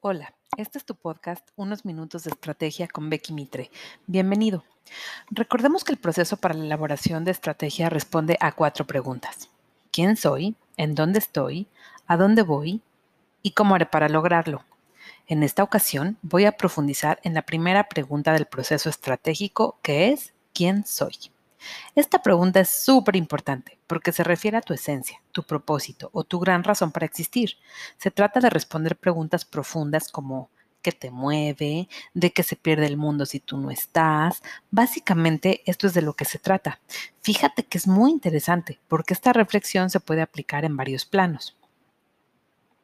Hola, este es tu podcast Unos Minutos de Estrategia con Becky Mitre. Bienvenido. Recordemos que el proceso para la elaboración de estrategia responde a cuatro preguntas. ¿Quién soy? ¿En dónde estoy? ¿A dónde voy? ¿Y cómo haré para lograrlo? En esta ocasión voy a profundizar en la primera pregunta del proceso estratégico que es ¿quién soy? Esta pregunta es súper importante porque se refiere a tu esencia, tu propósito o tu gran razón para existir. Se trata de responder preguntas profundas como ¿qué te mueve? ¿De qué se pierde el mundo si tú no estás? Básicamente esto es de lo que se trata. Fíjate que es muy interesante porque esta reflexión se puede aplicar en varios planos.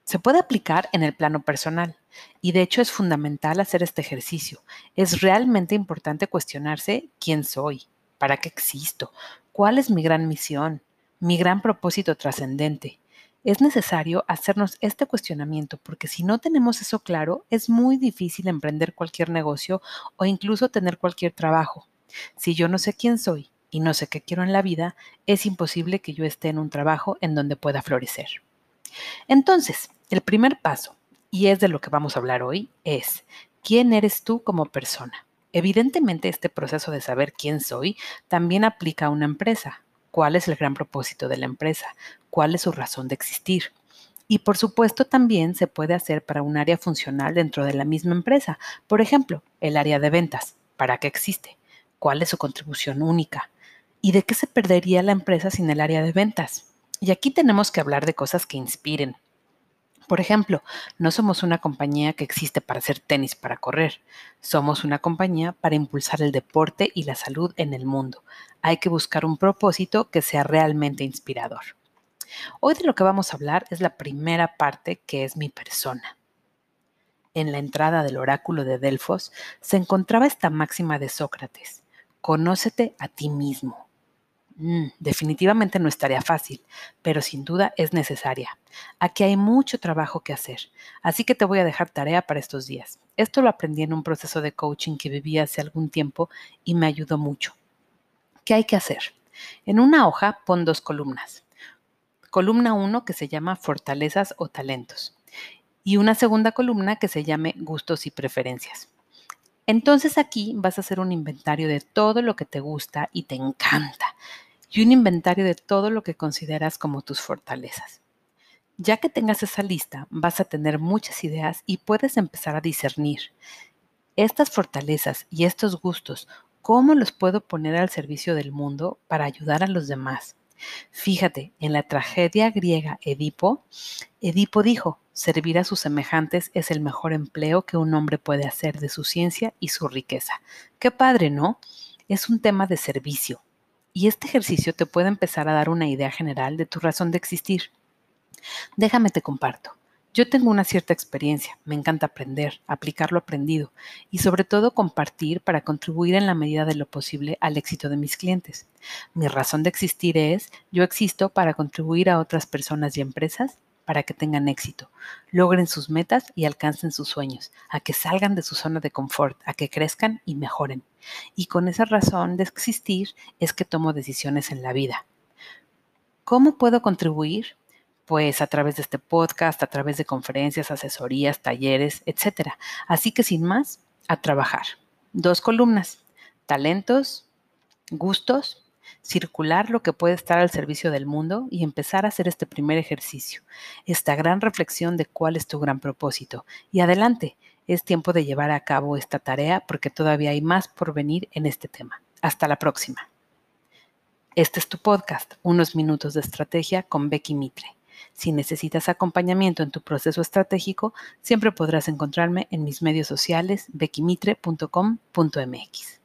Se puede aplicar en el plano personal y de hecho es fundamental hacer este ejercicio. Es realmente importante cuestionarse quién soy, ¿Para qué existo? ¿Cuál es mi gran misión? Mi gran propósito trascendente. Es necesario hacernos este cuestionamiento porque si no tenemos eso claro, es muy difícil emprender cualquier negocio o incluso tener cualquier trabajo. Si yo no sé quién soy y no sé qué quiero en la vida, es imposible que yo esté en un trabajo en donde pueda florecer. Entonces, el primer paso, y es de lo que vamos a hablar hoy, es ¿quién eres tú como persona? Evidentemente, este proceso de saber quién soy también aplica a una empresa. ¿Cuál es el gran propósito de la empresa? ¿Cuál es su razón de existir? Y por supuesto también se puede hacer para un área funcional dentro de la misma empresa. Por ejemplo, el área de ventas. ¿Para qué existe? ¿Cuál es su contribución única? ¿Y de qué se perdería la empresa sin el área de ventas? Y aquí tenemos que hablar de cosas que inspiren, por ejemplo, no somos una compañía que existe para hacer tenis para correr. Somos una compañía para impulsar el deporte y la salud en el mundo. Hay que buscar un propósito que sea realmente inspirador. Hoy de lo que vamos a hablar es la primera parte que es mi persona. En la entrada del oráculo de Delfos se encontraba esta máxima de Sócrates. Conócete a ti mismo. Mm, definitivamente no estaría fácil, pero sin duda es necesaria. Aquí hay mucho trabajo que hacer, así que te voy a dejar tarea para estos días. Esto lo aprendí en un proceso de coaching que viví hace algún tiempo y me ayudó mucho. ¿Qué hay que hacer? En una hoja pon dos columnas. Columna 1 que se llama fortalezas o talentos y una segunda columna que se llame gustos y preferencias. Entonces aquí vas a hacer un inventario de todo lo que te gusta y te encanta y un inventario de todo lo que consideras como tus fortalezas. Ya que tengas esa lista, vas a tener muchas ideas y puedes empezar a discernir estas fortalezas y estos gustos, ¿cómo los puedo poner al servicio del mundo para ayudar a los demás? Fíjate, en la tragedia griega Edipo, Edipo dijo, servir a sus semejantes es el mejor empleo que un hombre puede hacer de su ciencia y su riqueza. Qué padre, ¿no? Es un tema de servicio. Y este ejercicio te puede empezar a dar una idea general de tu razón de existir. Déjame te comparto. Yo tengo una cierta experiencia, me encanta aprender, aplicar lo aprendido y sobre todo compartir para contribuir en la medida de lo posible al éxito de mis clientes. Mi razón de existir es, yo existo para contribuir a otras personas y empresas para que tengan éxito, logren sus metas y alcancen sus sueños, a que salgan de su zona de confort, a que crezcan y mejoren. Y con esa razón de existir es que tomo decisiones en la vida. ¿Cómo puedo contribuir? Pues a través de este podcast, a través de conferencias, asesorías, talleres, etc. Así que sin más, a trabajar. Dos columnas, talentos, gustos, circular lo que puede estar al servicio del mundo y empezar a hacer este primer ejercicio, esta gran reflexión de cuál es tu gran propósito. Y adelante, es tiempo de llevar a cabo esta tarea porque todavía hay más por venir en este tema. Hasta la próxima. Este es tu podcast, Unos Minutos de Estrategia con Becky Mitre. Si necesitas acompañamiento en tu proceso estratégico, siempre podrás encontrarme en mis medios sociales beckymitre.com.mx.